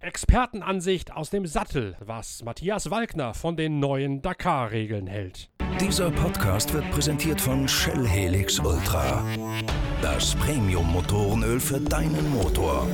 Expertenansicht aus dem Sattel, was Matthias Walkner von den neuen Dakar-Regeln hält. Dieser Podcast wird präsentiert von Shell Helix Ultra. Das Premium-Motorenöl für deinen Motor.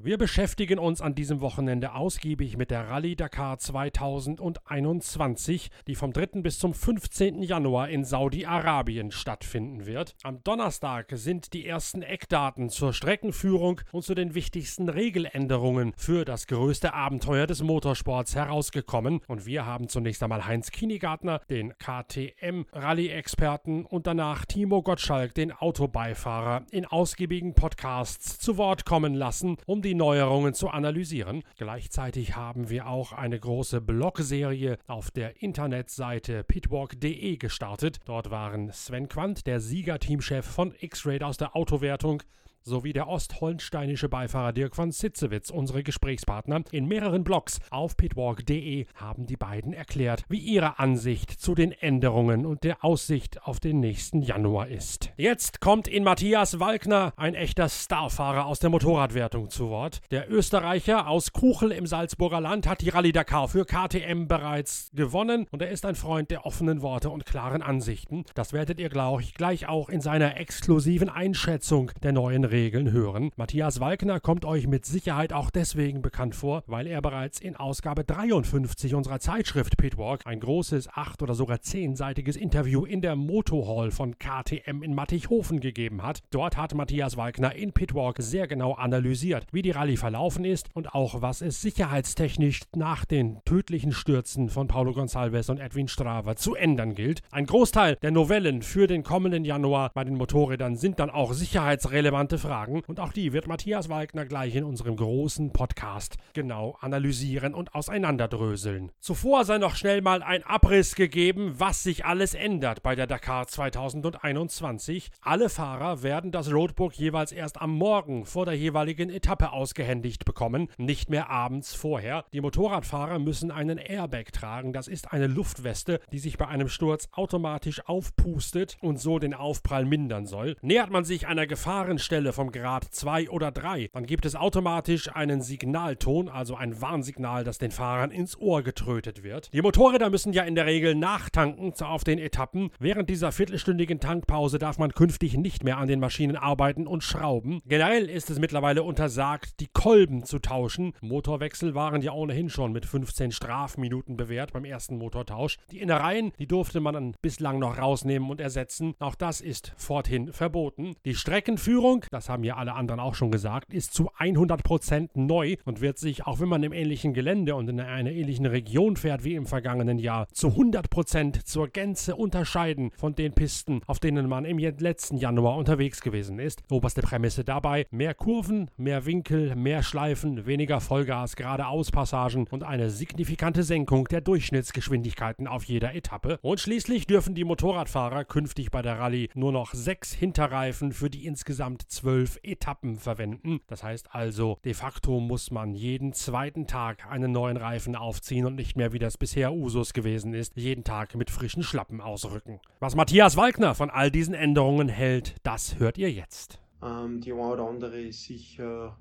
Wir beschäftigen uns an diesem Wochenende ausgiebig mit der Rallye Dakar 2021, die vom 3. bis zum 15. Januar in Saudi-Arabien stattfinden wird. Am Donnerstag sind die ersten Eckdaten zur Streckenführung und zu den wichtigsten Regeländerungen für das größte Abenteuer des Motorsports herausgekommen. Und wir haben zunächst einmal Heinz Kinigartner, den KTM-Rallye-Experten, und danach Timo Gottschalk, den Autobeifahrer, in ausgiebigen Podcasts zu Wort kommen lassen, um die Neuerungen zu analysieren. Gleichzeitig haben wir auch eine große Blogserie auf der Internetseite pitwalk.de gestartet. Dort waren Sven Quandt, der Siegerteamchef von X-Raid aus der Autowertung, sowie der ostholsteinische Beifahrer Dirk von Sitzewitz, unsere Gesprächspartner. In mehreren Blogs auf pitwalk.de haben die beiden erklärt, wie ihre Ansicht zu den Änderungen und der Aussicht auf den nächsten Januar ist. Jetzt kommt in Matthias Walkner ein echter Starfahrer aus der Motorradwertung zu Wort. Der Österreicher aus Kuchel im Salzburger Land hat die Rallye Dakar für KTM bereits gewonnen und er ist ein Freund der offenen Worte und klaren Ansichten. Das werdet ihr, glaube ich, gleich auch in seiner exklusiven Einschätzung der neuen Regeln hören. Matthias Walkner kommt euch mit Sicherheit auch deswegen bekannt vor, weil er bereits in Ausgabe 53 unserer Zeitschrift Pitwalk ein großes, acht- oder sogar zehnseitiges Interview in der Motorhall von KTM in Mattighofen gegeben hat. Dort hat Matthias Walkner in Pitwalk sehr genau analysiert, wie die Rallye verlaufen ist und auch was es sicherheitstechnisch nach den tödlichen Stürzen von Paulo Gonçalves und Edwin Strava zu ändern gilt. Ein Großteil der Novellen für den kommenden Januar bei den Motorrädern sind dann auch sicherheitsrelevante Fragen und auch die wird Matthias Wagner gleich in unserem großen Podcast genau analysieren und auseinanderdröseln. Zuvor sei noch schnell mal ein Abriss gegeben, was sich alles ändert bei der Dakar 2021. Alle Fahrer werden das Roadbook jeweils erst am Morgen vor der jeweiligen Etappe ausgehändigt bekommen, nicht mehr abends vorher. Die Motorradfahrer müssen einen Airbag tragen, das ist eine Luftweste, die sich bei einem Sturz automatisch aufpustet und so den Aufprall mindern soll. Nähert man sich einer Gefahrenstelle vom Grad 2 oder 3, dann gibt es automatisch einen Signalton, also ein Warnsignal, das den Fahrern ins Ohr getrötet wird. Die Motorräder müssen ja in der Regel nachtanken auf den Etappen. Während dieser viertelstündigen Tankpause darf man künftig nicht mehr an den Maschinen arbeiten und schrauben. Generell ist es mittlerweile untersagt, die Kolben zu tauschen. Motorwechsel waren ja ohnehin schon mit 15 Strafminuten bewährt beim ersten Motortausch. Die Innereien, die durfte man bislang noch rausnehmen und ersetzen. Auch das ist forthin verboten. Die Streckenführung, das haben ja alle anderen auch schon gesagt, ist zu 100% neu und wird sich, auch wenn man im ähnlichen Gelände und in einer ähnlichen Region fährt wie im vergangenen Jahr, zu 100% zur Gänze unterscheiden von den Pisten, auf denen man im letzten Januar unterwegs gewesen ist. Oberste Prämisse dabei, mehr Kurven, mehr Winkel, mehr Schleifen, weniger Vollgas, geradeauspassagen und eine signifikante Senkung der Durchschnittsgeschwindigkeiten auf jeder Etappe. Und schließlich dürfen die Motorradfahrer künftig bei der Rallye nur noch sechs Hinterreifen für die insgesamt zwölf Etappen verwenden. Das heißt also, de facto muss man jeden zweiten Tag einen neuen Reifen aufziehen und nicht mehr, wie das bisher Usus gewesen ist, jeden Tag mit frischen Schlappen ausrücken. Was Matthias Walkner von all diesen Änderungen hält, das hört ihr jetzt. Ähm, die eine oder andere ist sicher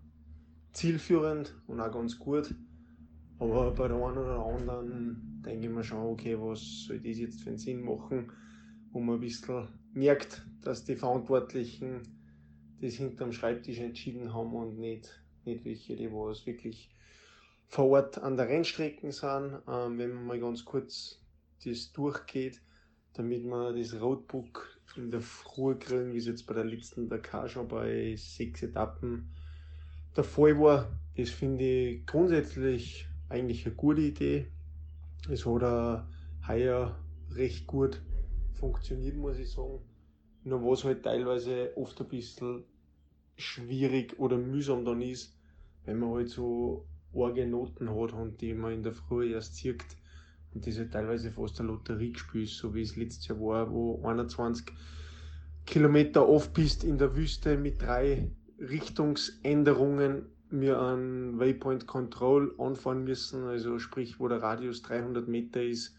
zielführend und auch ganz gut. Aber bei der einen oder anderen denke ich mir schon, okay, was soll das jetzt für einen Sinn machen, wo man ein bisschen merkt, dass die Verantwortlichen das hinterm Schreibtisch entschieden haben und nicht, nicht welche, die was wirklich vor Ort an der Rennstrecke sind. Ähm, wenn man mal ganz kurz das durchgeht, damit man das Roadbook in der Früh kriegen, wie es jetzt bei der letzten Dakar schon bei sechs Etappen der Fall war. Das finde ich grundsätzlich eigentlich eine gute Idee. Es hat auch heuer recht gut funktioniert, muss ich sagen. Nur was halt teilweise oft ein bisschen schwierig oder mühsam dann ist, wenn man halt so arge Noten hat und die man in der Früh erst sieht und das halt teilweise fast ein Lotteriegespiel ist, so wie es letztes Jahr war, wo 21 Kilometer off bist in der Wüste mit drei Richtungsänderungen wir an Waypoint Control anfahren müssen, also sprich, wo der Radius 300 Meter ist.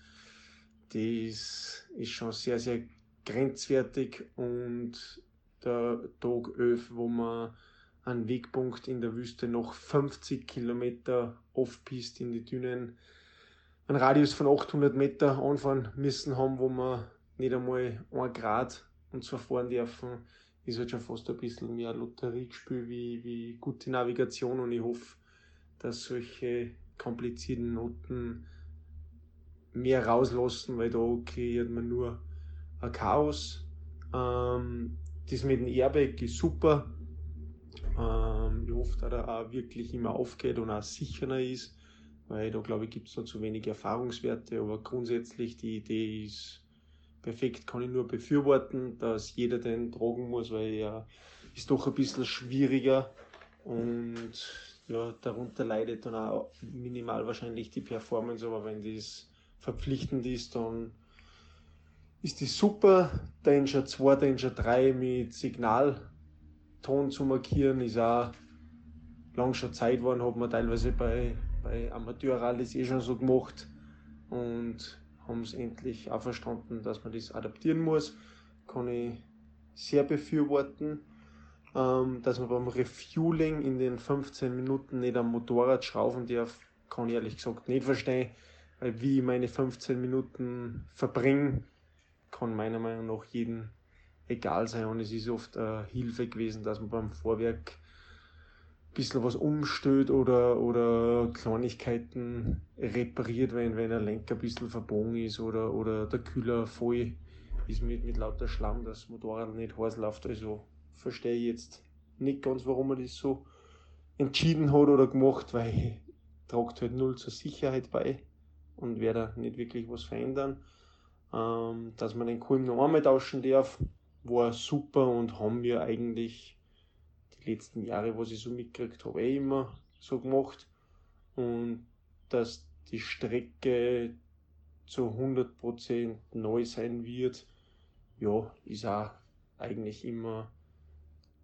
Das ist schon sehr, sehr grenzwertig und der Tag 11, wo wir einen Wegpunkt in der Wüste noch 50 Kilometer Off-Piste in die Dünen, einen Radius von 800 Meter anfahren müssen haben, wo wir nicht einmal ein Grad uns verfahren dürfen, ist halt schon fast ein bisschen mehr Lotteriegespiel wie, wie gute Navigation und ich hoffe, dass solche komplizierten Noten mehr rauslassen, weil da kreiert man nur ein Chaos. Ähm, das mit dem Airbag ist super. Ähm, ich hoffe, dass er auch wirklich immer aufgeht und auch sicherer ist, weil da glaube ich gibt es noch zu wenig Erfahrungswerte, aber grundsätzlich die Idee ist perfekt, kann ich nur befürworten, dass jeder den tragen muss, weil er ist doch ein bisschen schwieriger und ja, darunter leidet dann auch minimal wahrscheinlich die Performance, aber wenn das verpflichtend ist, dann ist das super. Danger 2, Danger 3 mit Signalton zu markieren, ist auch lang schon Zeit geworden, hat man teilweise bei, bei Amateurrallyes eh schon so gemacht und haben es endlich auch verstanden, dass man das adaptieren muss. Kann ich sehr befürworten. Ähm, dass man beim Refueling in den 15 Minuten nicht am Motorrad schrauben darf, kann ich ehrlich gesagt nicht verstehen. Weil wie ich meine 15 Minuten verbringe, kann meiner Meinung nach jedem egal sein. Und es ist oft eine Hilfe gewesen, dass man beim Vorwerk ein bisschen was umstellt oder, oder Kleinigkeiten repariert, wenn, wenn ein Lenker ein bisschen verbogen ist oder, oder der Kühler voll ist mit, mit lauter Schlamm, dass das Motorrad nicht heiß läuft. Also verstehe ich jetzt nicht ganz, warum man das so entschieden hat oder gemacht, weil tragt halt null zur Sicherheit bei und werde nicht wirklich was verändern. Ähm, dass man den Kulm noch einmal tauschen darf, war super und haben wir eigentlich die letzten Jahre, was ich so mitgekriegt habe, eh immer so gemacht. Und dass die Strecke zu 100% neu sein wird, ja, ist auch eigentlich immer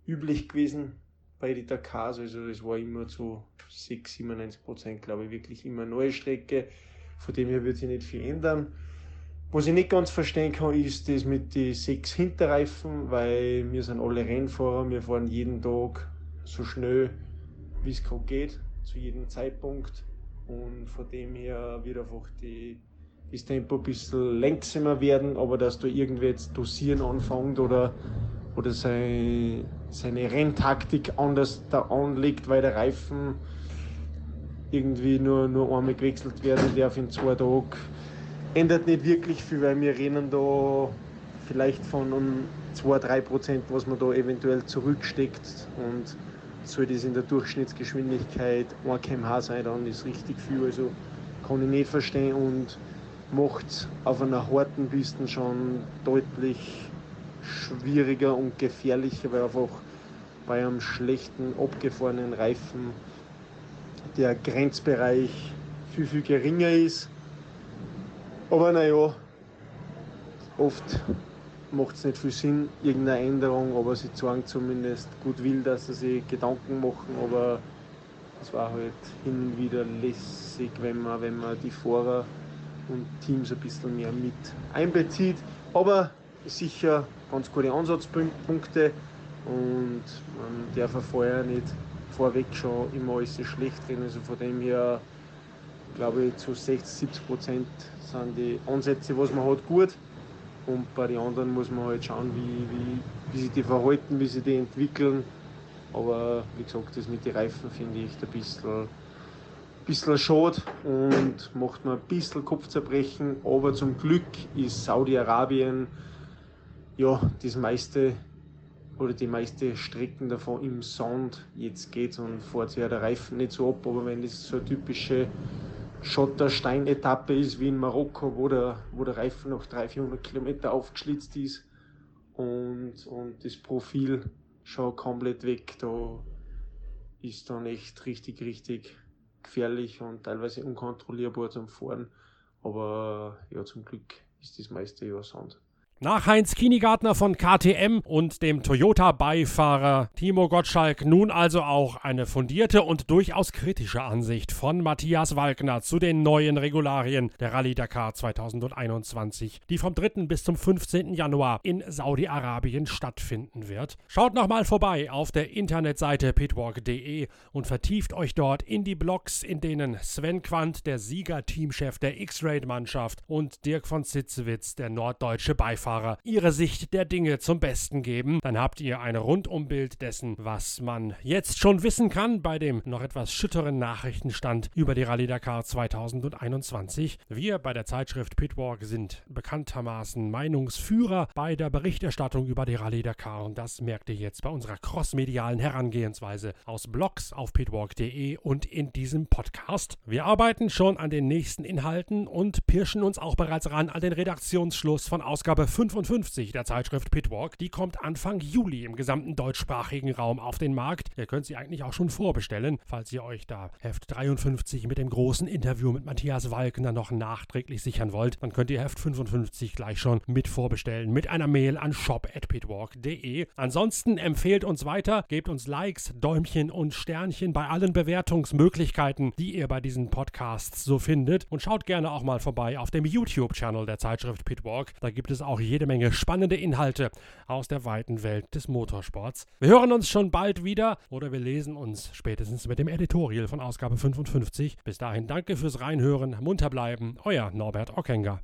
üblich gewesen bei den Dakars. Also es war immer zu 6, 97 glaube ich, wirklich immer eine neue Strecke. Von dem her wird sich nicht viel ändern. Was ich nicht ganz verstehen kann, ist das mit den sechs Hinterreifen, weil wir sind alle Rennfahrer, wir fahren jeden Tag so schnell, wie es gerade geht, zu jedem Zeitpunkt. Und von dem her wird einfach die, das Tempo ein bisschen langsamer werden, aber dass da irgendwie jetzt dosieren anfängt oder, oder sein, seine Renntaktik anders da anlegt, weil der Reifen irgendwie nur, nur einmal gewechselt werden darf in zwei Tagen. Ändert nicht wirklich viel, weil wir rennen da vielleicht von um 2-3 Prozent, was man da eventuell zurücksteckt. Und soll das in der Durchschnittsgeschwindigkeit 1 km/h sein, dann ist richtig viel. Also kann ich nicht verstehen und macht auf einer harten Piste schon deutlich schwieriger und gefährlicher, weil einfach bei einem schlechten, abgefahrenen Reifen der Grenzbereich viel, viel geringer ist. Aber naja, oft macht es nicht viel Sinn, irgendeine Änderung, aber sie zeigen zumindest gut will, dass sie sich Gedanken machen, aber es war halt hin und wieder lässig, wenn man, wenn man die Fahrer und Teams ein bisschen mehr mit einbezieht. Aber sicher ganz gute Ansatzpunkte und man darf vorher nicht vorweg schon immer alles schlecht reden. Also von dem her glaube ich zu 60, 70 Prozent sind die Ansätze, was man hat, gut. Und bei den anderen muss man halt schauen, wie, wie, wie sich die verhalten, wie sie die entwickeln. Aber wie gesagt, das mit den Reifen finde ich ein bisschen, bisschen schade und macht mir ein bisschen Kopfzerbrechen. Aber zum Glück ist Saudi-Arabien ja das meiste oder die meisten Strecken davon im Sand. Jetzt geht und fährt sich ja der Reifen nicht so ab, aber wenn das so eine typische Schotterstein-Etappe ist wie in Marokko, wo der, wo der Reifen noch 300, 400 Kilometer aufgeschlitzt ist und, und das Profil schon komplett weg, da ist dann echt richtig, richtig gefährlich und teilweise unkontrollierbar zum Fahren. Aber ja, zum Glück ist das meiste ja Sand. Nach Heinz Kinigartner von KTM und dem Toyota-Beifahrer Timo Gottschalk nun also auch eine fundierte und durchaus kritische Ansicht von Matthias Walkner zu den neuen Regularien der Rallye Dakar 2021, die vom 3. bis zum 15. Januar in Saudi-Arabien stattfinden wird. Schaut nochmal vorbei auf der Internetseite pitwalk.de und vertieft euch dort in die Blogs, in denen Sven Quandt, der Sieger-Teamchef der X-Raid-Mannschaft, und Dirk von Sitzewitz, der norddeutsche Beifahrer, ihre Sicht der Dinge zum Besten geben. Dann habt ihr ein Rundumbild dessen, was man jetzt schon wissen kann bei dem noch etwas schütteren Nachrichtenstand über die Rallye Dakar 2021. Wir bei der Zeitschrift Pitwalk sind bekanntermaßen Meinungsführer bei der Berichterstattung über die Rallye Dakar und das merkt ihr jetzt bei unserer crossmedialen Herangehensweise aus Blogs auf pitwalk.de und in diesem Podcast. Wir arbeiten schon an den nächsten Inhalten und pirschen uns auch bereits ran an den Redaktionsschluss von Ausgabe 55 der Zeitschrift Pitwalk. Die kommt Anfang Juli im gesamten deutschsprachigen Raum auf den Markt. Ihr könnt sie eigentlich auch schon vorbestellen, falls ihr euch da Heft 53 mit dem großen Interview mit Matthias Walkner noch nachträglich sichern wollt. Dann könnt ihr Heft 55 gleich schon mit vorbestellen mit einer Mail an shop@pitwalk.de. Ansonsten empfehlt uns weiter, gebt uns Likes, Däumchen und Sternchen bei allen Bewertungsmöglichkeiten, die ihr bei diesen Podcasts so findet und schaut gerne auch mal vorbei auf dem YouTube-Channel der Zeitschrift Pitwalk. Da gibt es auch jede Menge spannende Inhalte aus der weiten Welt des Motorsports. Wir hören uns schon bald wieder oder wir lesen uns spätestens mit dem Editorial von Ausgabe 55. Bis dahin danke fürs Reinhören, munter bleiben, euer Norbert Ockenger.